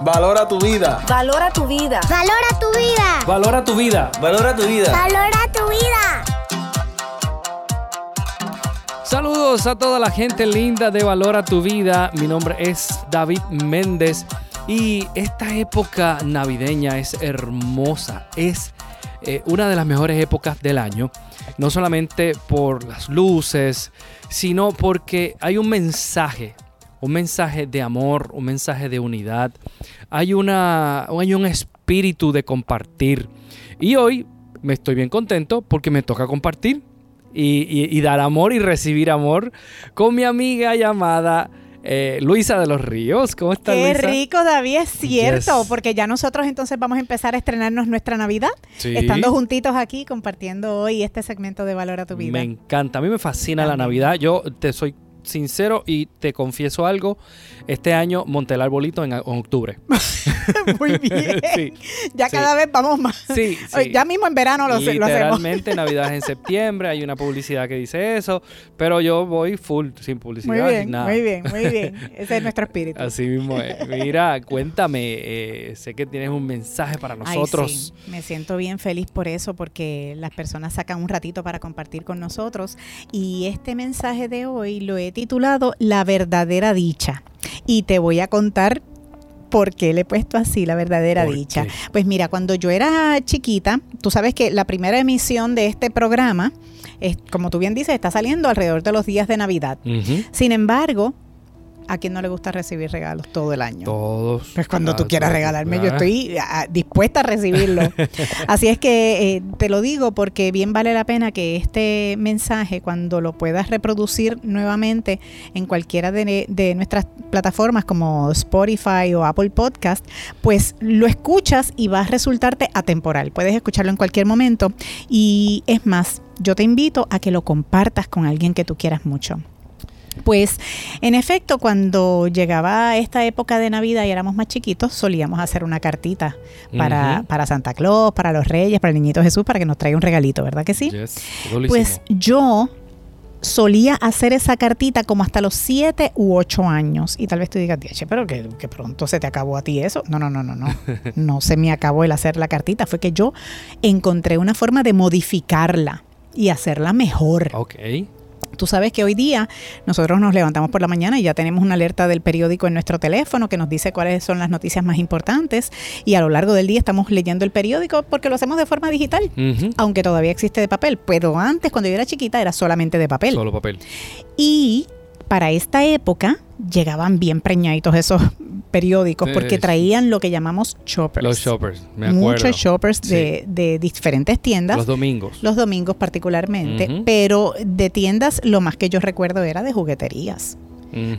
Valora tu vida. Valora tu vida. Valora tu vida. Valora tu vida. Valora tu vida. Valora tu vida. Saludos a toda la gente linda de Valora tu vida. Mi nombre es David Méndez y esta época navideña es hermosa. Es eh, una de las mejores épocas del año. No solamente por las luces, sino porque hay un mensaje un mensaje de amor, un mensaje de unidad. Hay, una, hay un espíritu de compartir. Y hoy me estoy bien contento porque me toca compartir y, dar amor y recibir amor con mi amiga llamada eh, Luisa de los Ríos. ¿Cómo estás, Qué rico, David, es cierto, porque ya nosotros entonces vamos a empezar a estrenarnos nuestra Navidad, estando juntitos aquí, compartiendo hoy este segmento de Valor a tu Vida. Me encanta, a mí me fascina la Navidad. Yo te soy sincero y te confieso algo, este año monté el arbolito en, octubre. Muy bien. ya cada vez vamos más. Sí, Ya mismo en verano lo, Literalmente Navidad en septiembre, hay una publicidad que dice eso, pero yo voy full, sin publicidad. Muy bien, muy bien, muy bien. Ese es nuestro espíritu. Así mismo es. Mira, cuéntame, eh, sé que tienes un mensaje para nosotros. Me siento bien feliz por eso, porque las personas sacan un ratito para compartir con nosotros y este mensaje de hoy lo he titulado La verdadera dicha. Y te voy a contar por qué le he puesto así la verdadera dicha. Pues mira, cuando yo era chiquita, tú sabes que la primera emisión de este programa, es, como tú bien dices, está saliendo alrededor de los días de Navidad. Sin embargo, ¿A quién no le gusta recibir regalos todo el año? Todos. Pues cuando tú quieras regalarme, yo estoy ah, dispuesta a recibirlo. Así es que eh, te lo digo porque bien vale la pena que este mensaje, cuando lo puedas reproducir nuevamente en cualquiera de, de nuestras plataformas como Spotify o Apple Podcast, pues lo escuchas y va a resultarte atemporal. Puedes escucharlo en cualquier momento. Y es más, yo te invito a que lo compartas con alguien que tú quieras mucho. Pues en efecto, cuando llegaba esta época de Navidad y éramos más chiquitos, solíamos hacer una cartita para, para Santa Claus, para los Reyes, para el Niñito Jesús, para que nos traiga un regalito, ¿verdad que sí? pues yo solía hacer esa cartita como hasta los 7 u 8 años. Y tal vez tú digas, che, pero que, que, pronto se te acabó a ti eso. No, no, no, no, no. No se me acabó el hacer la cartita. Fue que yo encontré una forma de modificarla y hacerla mejor. Ok. Tú sabes que hoy día nosotros nos levantamos por la mañana y ya tenemos una alerta del periódico en nuestro teléfono que nos dice cuáles son las noticias más importantes y a lo largo del día estamos leyendo el periódico porque lo hacemos de forma digital, aunque todavía existe de papel, pero antes cuando yo era chiquita era solamente de papel. Solo papel. Y para esta época llegaban bien preñaditos esos periódicos porque traían lo que llamamos shoppers. Los shoppers, me acuerdo. Muchos shoppers de, diferentes tiendas. Los domingos. Los domingos particularmente, pero de tiendas lo más que yo recuerdo era de jugueterías.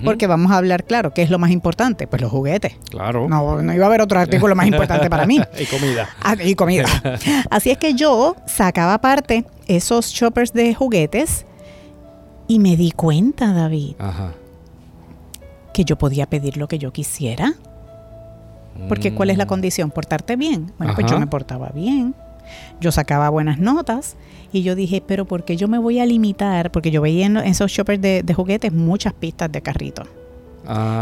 Porque vamos a hablar, claro, ¿qué es lo más importante? Pues los juguetes. Claro. No, no iba a haber otro artículo más importante para mí. y comida. Ah, y comida. Así es que yo sacaba aparte esos shoppers de juguetes y me di cuenta, David, que yo podía pedir lo que yo quisiera. Porque ¿cuál es la mm. condición? Portarte bien. Bueno, pues yo me portaba bien. Yo sacaba buenas notas y yo dije, pero ¿por qué yo me voy a limitar? Porque yo veía en esos shoppers de, juguetes muchas pistas de carrito.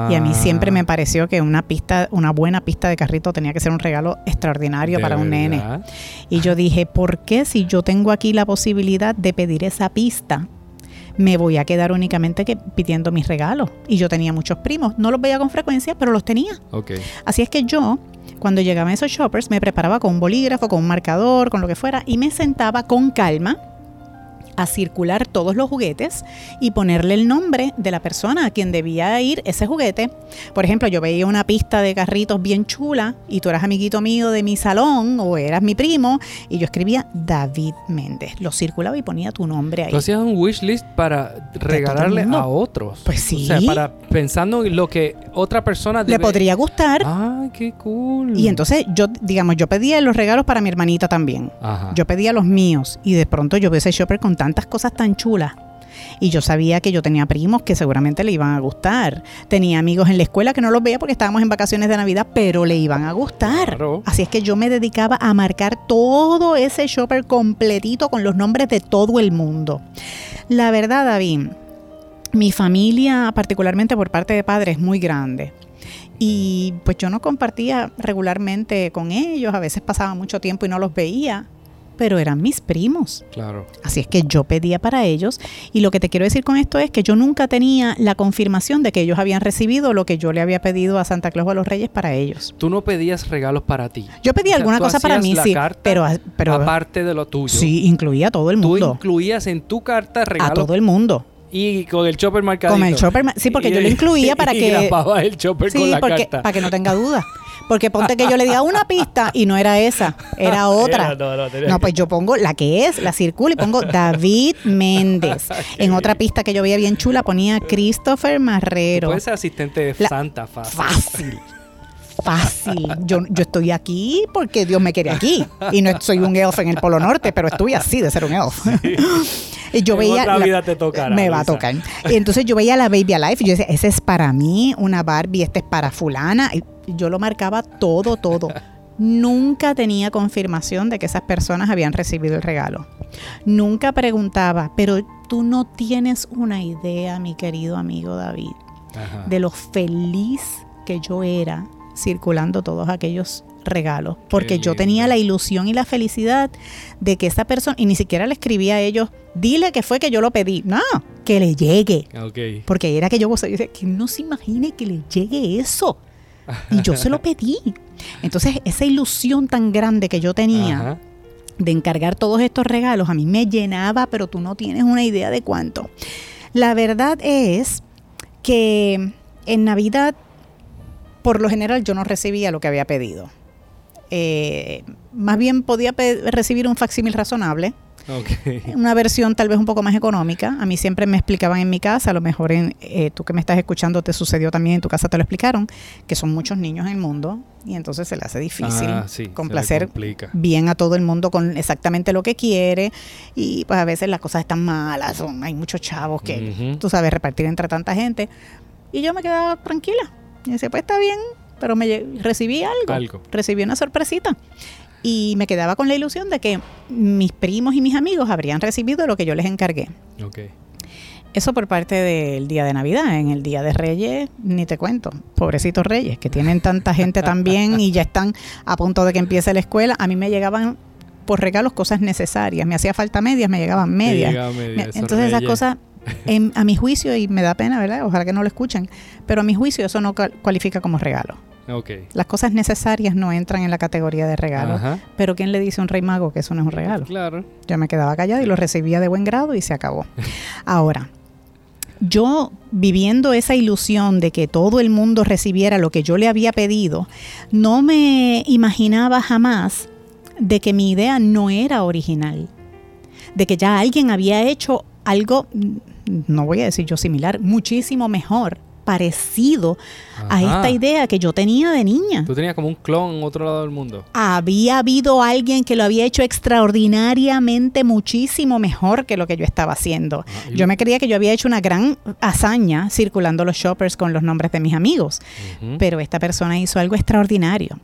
Y a mí siempre me ah. pareció que una pista, una buena pista de carrito tenía que ser un regalo extraordinario para un nene. Y yo dije, ¿por qué si yo tengo aquí la posibilidad de pedir esa pista me voy a quedar únicamente que pidiendo mis regalos. Y yo tenía muchos primos, no los veía con frecuencia, pero los tenía. Okay. Así es que yo, cuando llegaba a esos shoppers, me preparaba con un bolígrafo, con un marcador, con lo que fuera, y me sentaba con calma a circular todos los juguetes y ponerle el nombre de la persona a quien debía ir ese juguete. Por ejemplo, yo veía una pista de carritos bien chula y tú eras amiguito mío de mi salón o eras mi primo y yo escribía David Méndez. Lo circulaba y ponía tu nombre ahí. Tú hacías un wish list para regalarle a otros. Pues sí. O sea, para pensando en lo que otra persona le podría gustar. Ah, qué cool. Y entonces yo, digamos, yo pedía los regalos para mi hermanita también. Yo pedía los míos y de pronto yo vi ese shopper con tantas cosas tan chulas. Y yo sabía que yo tenía primos que seguramente le iban a gustar. Tenía amigos en la escuela que no los veía porque estábamos en vacaciones de Navidad, pero le iban a gustar. Así es que yo me dedicaba a marcar todo ese shopper completito con los nombres de todo el mundo. La verdad, David, mi familia, particularmente por parte de padre, es muy grande. Y pues yo no compartía regularmente con ellos, a veces pasaba mucho tiempo y no los veía, pero eran mis primos. Claro. Así es que yo pedía para ellos y lo que te quiero decir con esto es que yo nunca tenía la confirmación de que ellos habían recibido lo que yo le había pedido a Santa Claus o a los Reyes para ellos. Tú no pedías regalos para ti. Yo pedía O sea, alguna tú cosa para mí, la sí, carta pero, pero aparte de lo tuyo. sí, incluía a todo el Tú mundo. incluías en tu carta A regalos todo el mundo. Y con el chopper marcadito. Con el chopper, sí, porque yo lo incluía para y que- el chopper con Sí, la porque, carta. para que no tenga duda. Porque ponte que yo le diga una pista y no era esa, era otra. Era- no, no, No, pues yo pongo la que es, la circulo y pongo David Méndez. En otra pista que yo veía bien chula ponía Christopher Marrero. puedes ser asistente de La- Santa fácil. Fácil. Fácil. Yo, yo estoy aquí porque Dios me quiere aquí. Y no soy un elf en el Polo Norte, pero estoy así de ser un elf. Y yo En veía. otra la- vida te tocará, Me va a tocar. Y entonces yo veía la Baby Alive y yo decía, ese es para mí, una Barbie, este es para fulana. Y yo lo marcaba todo, todo. Nunca tenía confirmación de que esas personas habían recibido el regalo. Nunca preguntaba, pero tú no tienes una idea, mi querido amigo David Ajá. de lo feliz que yo era circulando todos aquellos regalos, porque yo tenía la ilusión y la felicidad de que esa persona, y ni siquiera le escribía a ellos, dile que fue que yo lo pedí, no, que le llegue, porque era que yo yo decía, que no se imagine que le llegue eso, y yo se lo pedí. Entonces, esa ilusión tan grande que yo tenía Ajá. de encargar todos estos regalos, a mí me llenaba, pero tú no tienes una idea de cuánto. La verdad es que en Navidad, por lo general, yo no recibía lo que había pedido. Eh, más bien podía recibir un facsímil razonable, una versión tal vez un poco más económica. A mí siempre me explicaban en mi casa, a lo mejor en, eh, tú que me estás escuchando te sucedió también en tu casa te lo explicaron, que son muchos niños en el mundo y entonces se le hace difícil Ah, sí, complacer bien a todo el mundo con exactamente lo que quiere y pues a veces las cosas están malas, son, hay muchos chavos que Ujú. tú sabes repartir entre tanta gente y yo me quedaba tranquila y decía pues está bien, pero me recibí algo, Algo. recibí una sorpresita y me quedaba con la ilusión de que mis primos y mis amigos habrían recibido lo que yo les encargué. Eso por parte del día de Navidad. En el día de Reyes, ni te cuento. Pobrecitos Reyes, que tienen tanta gente también y ya están a punto de que empiece la escuela. A mí me llegaban por regalos cosas necesarias. Me hacía falta medias, me llegaban medias. media, Me- esos Entonces esas cosas, en- a mi juicio, y me da pena, ¿verdad? Ojalá que no lo escuchen, pero a mi juicio eso no cualifica como regalo. Las cosas necesarias no entran en la categoría de regalo. Ajá. Pero ¿quién le dice a un rey mago que eso no es un regalo? Claro. Yo me quedaba callada y lo recibía de buen grado y se acabó. Ahora, yo viviendo esa ilusión de que todo el mundo recibiera lo que yo le había pedido, no me imaginaba jamás de que mi idea no era original, de que ya alguien había hecho algo, no voy a decir yo similar, muchísimo mejor, parecido a esta idea que yo tenía de niña Tú tenías como un clon en otro lado del mundo. había habido alguien que lo había hecho extraordinariamente muchísimo mejor que lo que yo estaba haciendo. Ah, Yo me creía que yo había hecho una gran hazaña circulando los shoppers con los nombres de mis amigos, pero esta persona hizo algo extraordinario.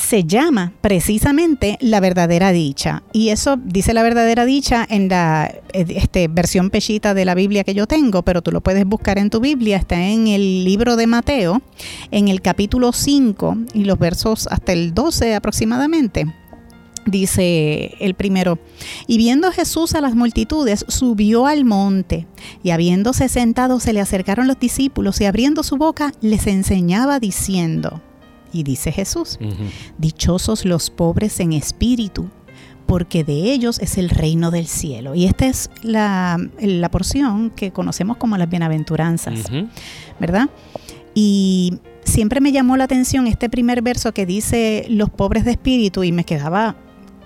Se llama precisamente la verdadera dicha. Y eso dice la verdadera dicha en la eh, este, versión pechita de la Biblia que yo tengo, pero tú lo puedes buscar en tu Biblia. Está en el libro de Mateo, en el capítulo 5 y los versos hasta el 12 aproximadamente. Dice el primero, y viendo Jesús a las multitudes, subió al monte, y habiéndose sentado se le acercaron los discípulos, y abriendo su boca les enseñaba diciendo, y dice Jesús, Ujú. dichosos los pobres en espíritu, porque de ellos es el reino del cielo. Y esta es la, la porción que conocemos como las bienaventuranzas. ¿verdad? Y siempre me llamó la atención este primer verso que dice los pobres de espíritu y me quedaba,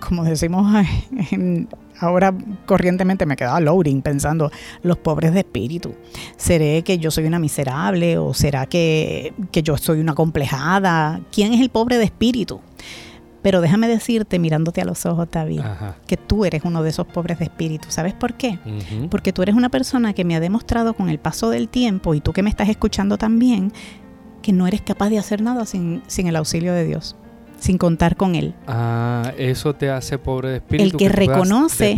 como decimos en- ahora corrientemente, me quedaba loading pensando, los pobres de espíritu. ¿Seré que yo soy una miserable o será que, que yo soy una complejada? ¿Quién es el pobre de espíritu? Pero déjame decirte, mirándote a los ojos, David, Ajá. que tú eres uno de esos pobres de espíritu. ¿Sabes por qué? Porque tú eres una persona que me ha demostrado con el paso del tiempo y tú que me estás escuchando también, que no eres capaz de hacer nada sin, sin el auxilio de Dios, sin contar con Él. Ah, eso te hace pobre de espíritu. que tú puedas reconoce-.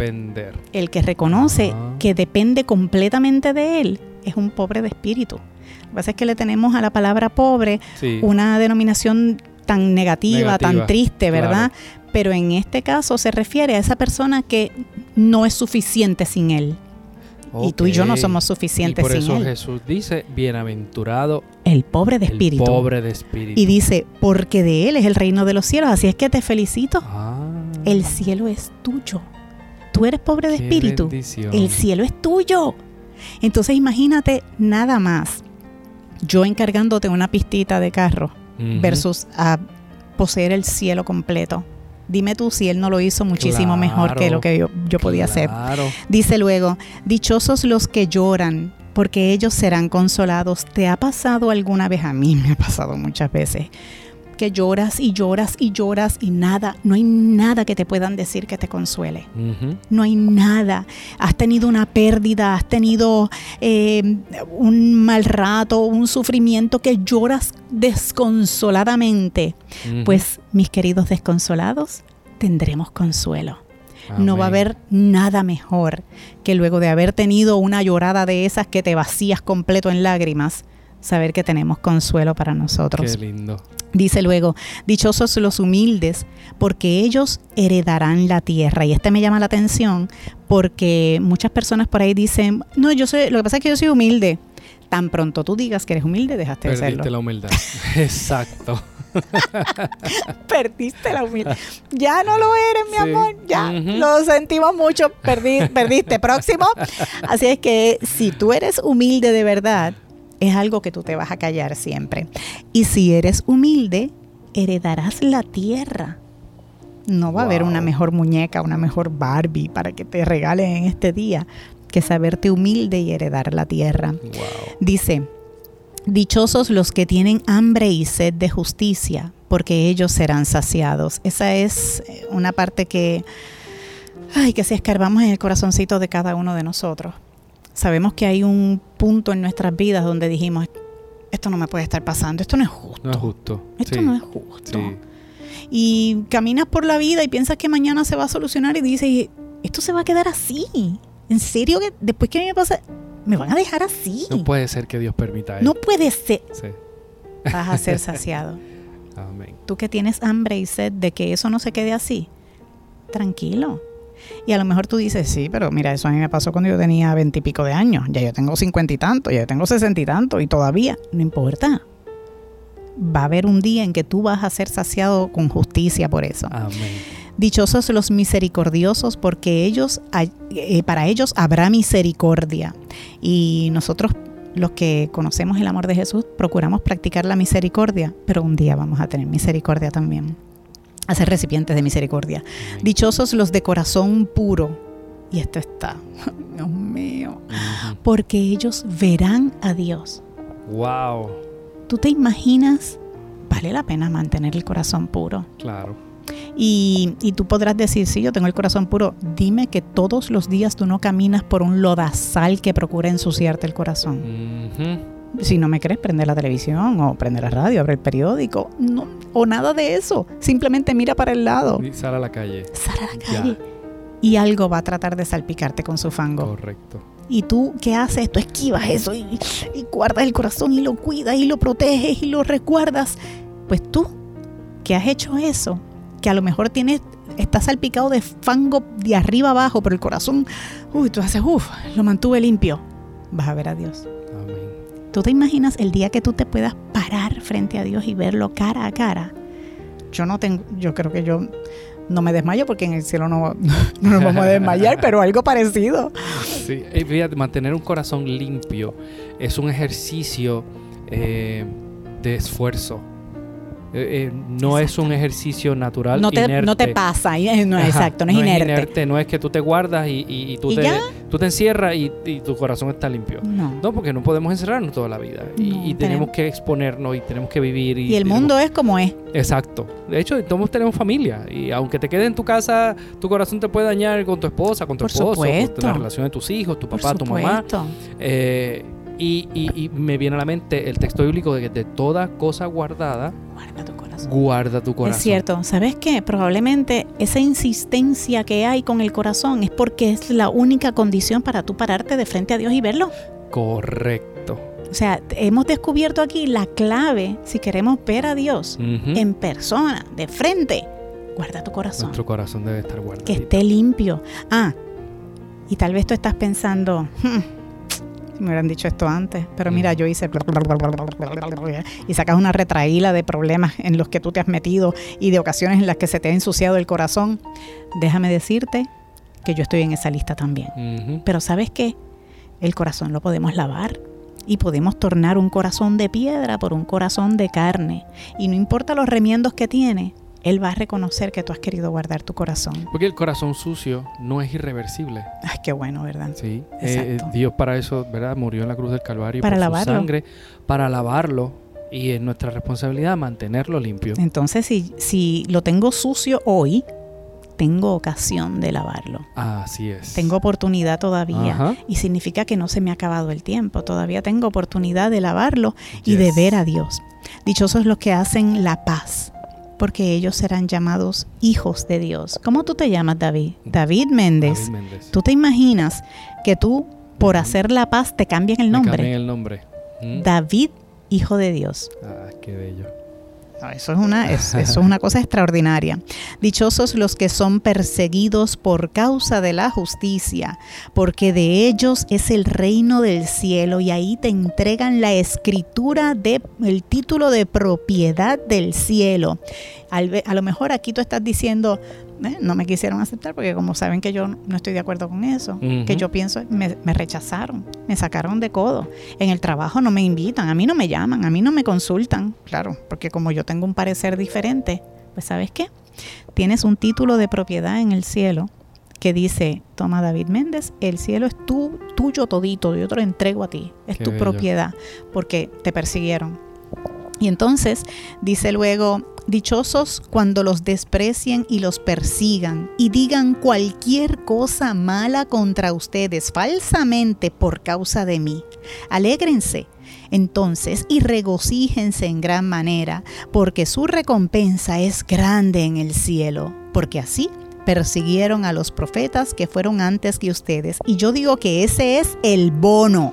El que reconoce Ah. que depende completamente de Él es un pobre de espíritu. Lo que pasa es que le tenemos a la palabra pobre Sí. una denominación tan negativa, Negativa, tan triste, ¿verdad? Pero en este caso se refiere a esa persona que no es suficiente sin él. Y tú y yo no somos Y suficientes por sin eso él. Jesús dice, bienaventurado El pobre de el espíritu. pobre de espíritu. Y dice, porque de él es el reino de los cielos. Así es que te felicito. Ah, El cielo es tuyo. Tú eres pobre de qué espíritu. bendición. El cielo es tuyo. Entonces imagínate nada más. Yo encargándote una pistita de carro versus a poseer el cielo completo. Dime tú si él no lo hizo muchísimo mejor que lo que yo, yo podía hacer. Dice luego, dichosos los que lloran, porque ellos serán consolados. ¿Te ha pasado alguna vez? A mí me ha pasado muchas veces. Que lloras y lloras y lloras y nada, no hay nada que te puedan decir que te consuele. No hay nada. Has tenido una pérdida, has tenido eh, un mal rato, un sufrimiento que lloras desconsoladamente. Pues, mis queridos desconsolados, tendremos consuelo. No va a haber nada mejor que luego de haber tenido una llorada de esas que te vacías completo en lágrimas, saber que tenemos consuelo para nosotros. Qué lindo. Dice luego, dichosos los humildes, porque ellos heredarán la tierra. Y este me llama la atención porque muchas personas por ahí dicen, no, yo soy, lo que pasa es que yo soy humilde. Tan pronto tú digas que eres humilde, dejaste de Perdiste serlo. la humildad. Exacto. Perdiste la humildad. Ya no lo eres, mi Sí. amor. Ya lo sentimos mucho. Perdi- perdiste. Próximo. Así es que si tú eres humilde de verdad, es algo que tú te vas a callar siempre. Y si eres humilde, heredarás la tierra. No va a haber una mejor muñeca, una mejor Barbie para que te regalen en este día que saberte humilde y heredar la tierra. Wow. Dice, dichosos los que tienen hambre y sed de justicia, porque ellos serán saciados. Esa es eh, una parte que, ay, que si escarbamos en el corazoncito de cada uno de nosotros, sabemos que hay un punto en nuestras vidas donde dijimos, esto no me puede estar pasando, esto no es justo. No es justo. Esto Sí. no es justo. Sí. Y caminas por la vida y piensas que mañana se va a solucionar y dices, esto se va a quedar así. ¿En serio que después que a mí me pasa, me van a dejar así? No puede ser que Dios permita No eso. puede ser. Sí. Vas a ser saciado. Amén. Tú que tienes hambre y sed de que eso no se quede así, tranquilo. Y a lo mejor tú dices, sí, pero mira, eso a mí me pasó cuando yo tenía veintipico de años. Ya yo tengo cincuenta y tanto, ya yo tengo sesenta y tanto, y todavía, no importa. Va a haber un día en que tú vas a ser saciado con justicia por eso. Amén. Dichosos los misericordiosos, porque ellos, eh, para ellos habrá misericordia. Y nosotros, los que conocemos el amor de Jesús, procuramos practicar la misericordia, pero un día vamos a tener misericordia también. A ser recipientes de misericordia. Dichosos los de corazón puro. Y esto está, Dios mío, porque ellos verán a Dios. Wow. ¿Tú te imaginas? Vale la pena mantener el corazón puro. Claro. Y, y tú podrás decir, sí, yo tengo el corazón puro. Dime que todos los días tú no caminas por un lodazal que procura ensuciarte el corazón. Si no me crees, prende la televisión o prende la radio, abre el periódico. No, o nada de eso. Simplemente mira para el lado. Y Sal a la calle. Sal a la Ya. calle. Y algo va a tratar de salpicarte con su fango. Correcto. Y tú, ¿qué haces? Tú esquivas eso y, y guardas el corazón y lo cuidas y lo proteges y lo recuerdas. Pues tú, que has hecho eso, que a lo mejor tienes, estás salpicado de fango de arriba abajo, pero el corazón, uy, tú haces, uff, lo mantuve limpio. Vas a ver a Dios. ¿Tú te imaginas el día que tú te puedas parar frente a Dios y verlo cara a cara? Yo no tengo, yo creo que yo no me desmayo porque en el cielo no, no nos vamos a desmayar, pero algo parecido. Sí, y fíjate, mantener un corazón limpio es un ejercicio eh, de esfuerzo. Eh, eh, no es un ejercicio natural. No te, inerte. no te pasa, no, Ajá, exacto, no es inerte. No es que tú te guardas y, y- y tú, ¿Y te? Tú te encierras y, y tu corazón está limpio. No. No, porque no podemos encerrarnos toda la vida. Y, No, y tenemos tenemos- que exponernos y tenemos que vivir. Y, Y el tenemos- mundo es como es. Exacto. De hecho, todos tenemos familia. Y aunque te quedes en tu casa, tu corazón te puede dañar con tu esposa, con tu Por esposo, supuesto. con la relación de tus hijos, tu Por papá, tu mamá. Eh, y, y- y me viene a la mente el texto bíblico de que de toda cosa guardada, Guarda tu corazón. guarda tu corazón. Es cierto. ¿Sabes qué? Probablemente esa insistencia que hay con el corazón es porque es la única condición para tú pararte de frente a Dios y verlo. Correcto. sea, hemos descubierto aquí la clave si queremos ver a Dios en persona, de frente. Guarda tu corazón. Nuestro corazón debe estar guardado. que esté limpio. Ah, y tal vez tú estás pensando, "Hmm, me hubieran dicho esto antes, pero mira, yo hice y sacas una retraíla de problemas en los que tú te has metido y de ocasiones en las que se te ha ensuciado el corazón. Déjame decirte que yo estoy en esa lista también. Pero ¿sabes qué? El corazón lo podemos lavar y podemos tornar un corazón de piedra por un corazón de carne. Y no importa los remiendos que tiene, Él va a reconocer que tú has querido guardar tu corazón. Porque el corazón sucio no es irreversible. Ay, qué bueno, ¿verdad? Sí. Eh, Exacto. Dios para eso, ¿verdad? Murió en la cruz del Calvario Para por su lavarlo. sangre, para lavarlo. Y es nuestra responsabilidad mantenerlo limpio. Entonces, si, si lo tengo sucio hoy, tengo ocasión de lavarlo. Así es. Tengo oportunidad todavía. Ajá. Y significa que no se me ha acabado el tiempo. Todavía tengo oportunidad de lavarlo y de Yes. ver a Dios. Dichosos los que hacen la paz, porque ellos serán llamados hijos de Dios. ¿Cómo tú te llamas, David? David Méndez. David Méndez. ¿Tú te imaginas que tú, por hacer la paz, te cambian el Me nombre? cambié el nombre. Mm. David, hijo de Dios. Ah, qué bello. No, eso, es una, es- eso es una cosa extraordinaria. Dichosos los que son perseguidos por causa de la justicia, porque de ellos es el reino del cielo y ahí te entregan la escritura de el título de propiedad del cielo. A lo mejor aquí tú estás diciendo, "Eh, no me quisieron aceptar porque como saben que yo no estoy de acuerdo con eso, que yo pienso, me, me rechazaron, me sacaron de codo. En el trabajo no me invitan, a mí no me llaman, a mí no me consultan, claro, porque como yo tengo un parecer diferente, pues ¿sabes qué? Tienes un título de propiedad en el cielo que dice, toma David Méndez, el cielo es tu, tuyo todito, yo te lo entrego a ti, es Qué tu bello. propiedad, porque te persiguieron. Y entonces dice luego, dichosos cuando los desprecien y los persigan y digan cualquier cosa mala contra ustedes falsamente por causa de mí. Alégrense entonces y regocíjense en gran manera, porque su recompensa es grande en el cielo, porque así persiguieron a los profetas que fueron antes que ustedes. Y yo digo que ese es el bono.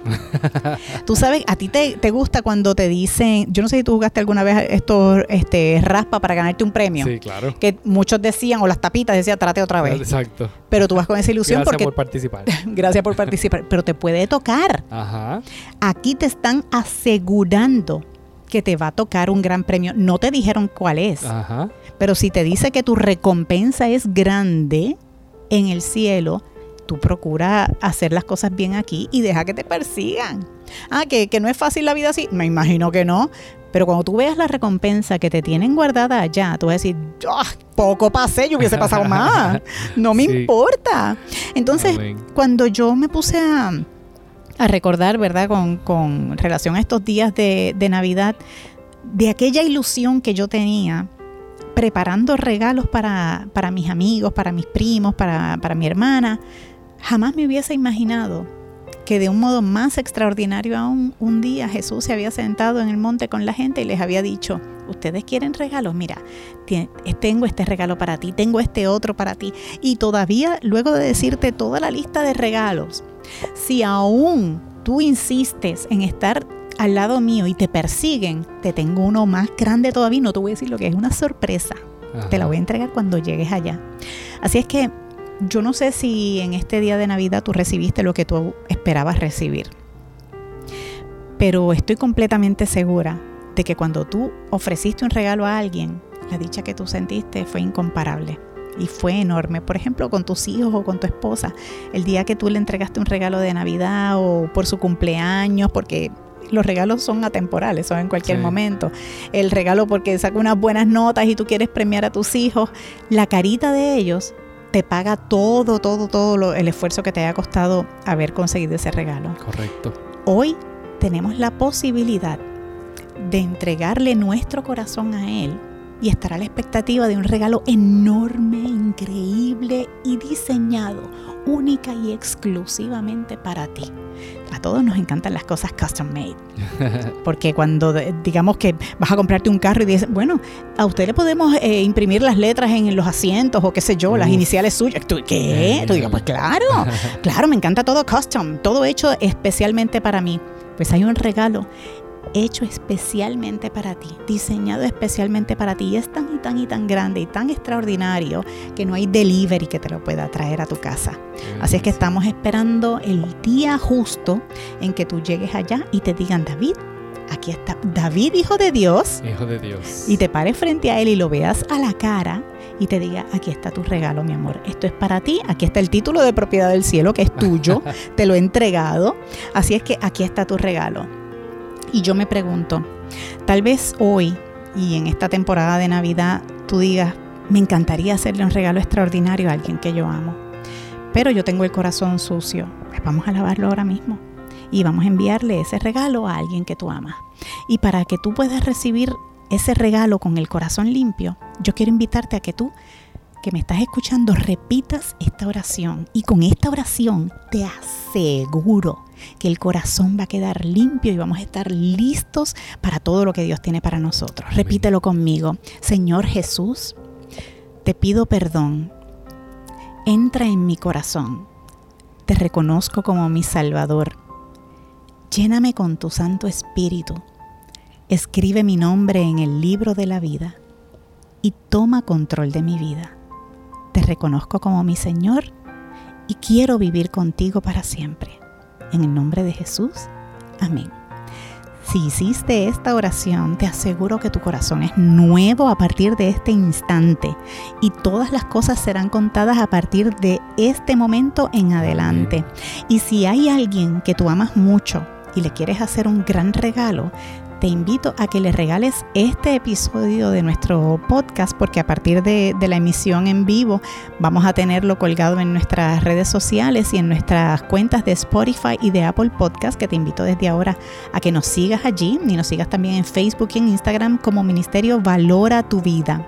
tú sabes, a ti te, te gusta cuando te dicen, yo no sé si tú jugaste alguna vez esto, este, raspa para ganarte un premio. Sí, claro. Que muchos decían, o las tapitas decían, trate otra vez. Exacto. Pero tú vas con esa ilusión Gracias porque, por participar. gracias por participar, pero te puede tocar. Ajá. Aquí te están asegurando que te va a tocar un gran premio. No te dijeron cuál es, Ajá. pero si te dice que tu recompensa es grande en el cielo, tú procura hacer las cosas bien aquí y deja que te persigan. Ah, que, que no es fácil la vida así. Me imagino que no. Pero cuando tú veas la recompensa que te tienen guardada allá, tú vas a decir, "Ah, poco pasé, yo hubiese pasado más. No me Sí. importa. Entonces, Amén. cuando yo me puse a, a recordar, ¿verdad? Con, con relación a estos días de, de Navidad, de aquella ilusión que yo tenía preparando regalos para, para mis amigos, para mis primos, para, para mi hermana, jamás me hubiese imaginado que de un modo más extraordinario aún, un día Jesús se había sentado en el monte con la gente y les había dicho, ustedes quieren regalos, mira, tie- tengo este regalo para ti, tengo este otro para ti. Y todavía, luego de decirte toda la lista de regalos, si aún tú insistes en estar al lado mío y te persiguen, te tengo uno más grande todavía, no te voy a decir lo que es una sorpresa. Te la voy a entregar cuando llegues allá. Así es que yo no sé si en este día de Navidad tú recibiste lo que tú esperabas recibir. Pero estoy completamente segura de que cuando tú ofreciste un regalo a alguien, la dicha que tú sentiste fue incomparable y fue enorme. Por ejemplo, con tus hijos o con tu esposa, el día que tú le entregaste un regalo de Navidad o por su cumpleaños, porque los regalos son atemporales, son en cualquier Sí. momento. El regalo porque saca unas buenas notas y tú quieres premiar a tus hijos, la carita de ellos te paga todo, todo, todo lo- el esfuerzo que te haya costado haber conseguido ese regalo. Correcto. Hoy tenemos la posibilidad de entregarle nuestro corazón a Él y estar a la expectativa de un regalo enorme, increíble y diseñado única y exclusivamente para ti. A todos nos encantan las cosas custom made, porque cuando de- digamos que vas a comprarte un carro y dices, bueno, a usted le podemos eh, imprimir las letras en los asientos o qué sé yo, las iniciales suyas. ¿Tú, ¿Qué? Tú digas, pues claro, claro, me encanta todo custom, todo hecho especialmente para mí. Pues hay un regalo hecho especialmente para ti, diseñado especialmente para ti. Y es tan y tan y tan grande y tan extraordinario que no hay delivery que te lo pueda traer a tu casa. Así es que estamos esperando el día justo en que tú llegues allá y te digan, David, aquí está David, hijo de Dios. Hijo de Dios. Y te pares frente a él y lo veas a la cara y te diga, aquí está tu regalo, mi amor. Esto es para ti. Aquí está el título de propiedad del cielo que es tuyo. te lo he entregado. Así es que aquí está tu regalo. Y yo me pregunto, tal vez hoy y en esta temporada de Navidad tú digas, me encantaría hacerle un regalo extraordinario a alguien que yo amo. Pero yo tengo el corazón sucio. Pues vamos a lavarlo ahora mismo. Y vamos a enviarle ese regalo a alguien que tú amas. Y para que tú puedas recibir ese regalo con el corazón limpio, yo quiero invitarte a que tú que me estás escuchando repitas esta oración y con esta oración te aseguro que el corazón va a quedar limpio y vamos a estar listos para todo lo que Dios tiene para nosotros. Repítelo conmigo. Señor Jesús, te pido perdón. Entra en mi corazón. Te reconozco como mi Salvador. Lléname con tu Santo Espíritu. Escribe mi nombre en el libro de la vida y toma control de mi vida te reconozco como mi Señor y quiero vivir contigo para siempre. En el nombre de Jesús. Amén. Si hiciste esta oración, te aseguro que tu corazón es nuevo a partir de este instante y todas las cosas serán contadas a partir de este momento en adelante. Y si hay alguien que tú amas mucho y le quieres hacer un gran regalo, te invito a que le regales este episodio de nuestro podcast porque a partir de, la emisión en vivo vamos a tenerlo colgado en nuestras redes sociales y en nuestras cuentas de Spotify y de Apple Podcast que te invito desde ahora a que nos sigas allí y nos sigas también en Facebook y en Instagram como Ministerio Valora tu Vida.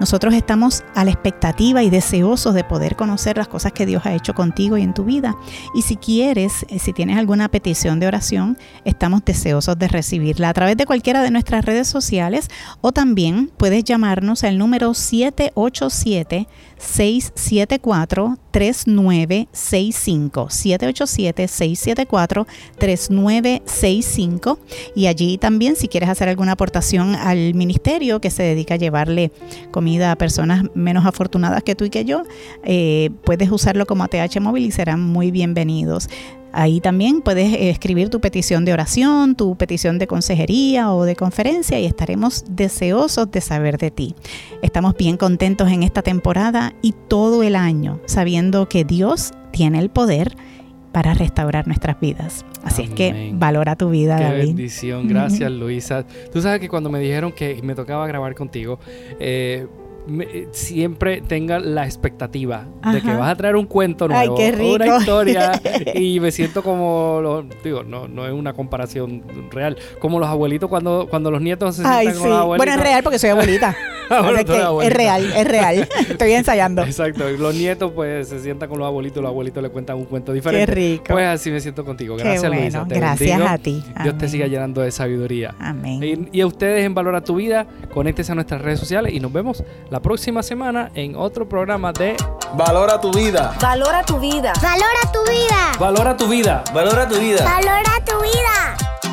Nosotros estamos a la expectativa y deseosos de poder conocer las cosas que Dios ha hecho contigo y en tu vida. Y si quieres, eh, si tienes alguna petición de oración, estamos deseosos de recibirla a través de cualquiera de nuestras redes sociales o también puedes llamarnos al número 787 674 3965 787 674 3965 y allí también si quieres hacer alguna aportación al ministerio que se dedica a llevarle comida a personas menos afortunadas que tú y que yo, eh, puedes usarlo como ATH móvil y serán muy bienvenidos. Ahí también puedes eh, escribir tu petición de oración, tu petición de consejería o de conferencia y estaremos deseosos de saber de ti. Estamos bien contentos en esta temporada y todo el año sabiendo que Dios tiene el poder para restaurar nuestras vidas. Así es que valora tu vida, Qué David. bendición. Gracias, Luisa. Tú sabes que cuando me dijeron que me tocaba grabar contigo, eh, eh, siempre tenga la expectativa de que vas a traer un cuento nuevo, una historia y me siento como digo, no no es una comparación real, como los abuelitos cuando cuando los nietos se sientan con los abuelitos. Bueno, es real porque soy abuelita. Ah, es real, es real. Estoy ensayando. Exacto. Los nietos pues se sientan con los abuelitos, los abuelitos le cuentan un cuento diferente. Qué rico. Pues así me siento contigo. Gracias, Luisa. gracias a ti. Dios te siga llenando de sabiduría. Amén. Y, y a ustedes en Valora tu Vida, conéctese a nuestras redes sociales y nos vemos la próxima semana en otro programa de Valora tu vida. Valora tu vida. Valora tu vida. Valora tu vida. Valora tu vida. Valora tu vida.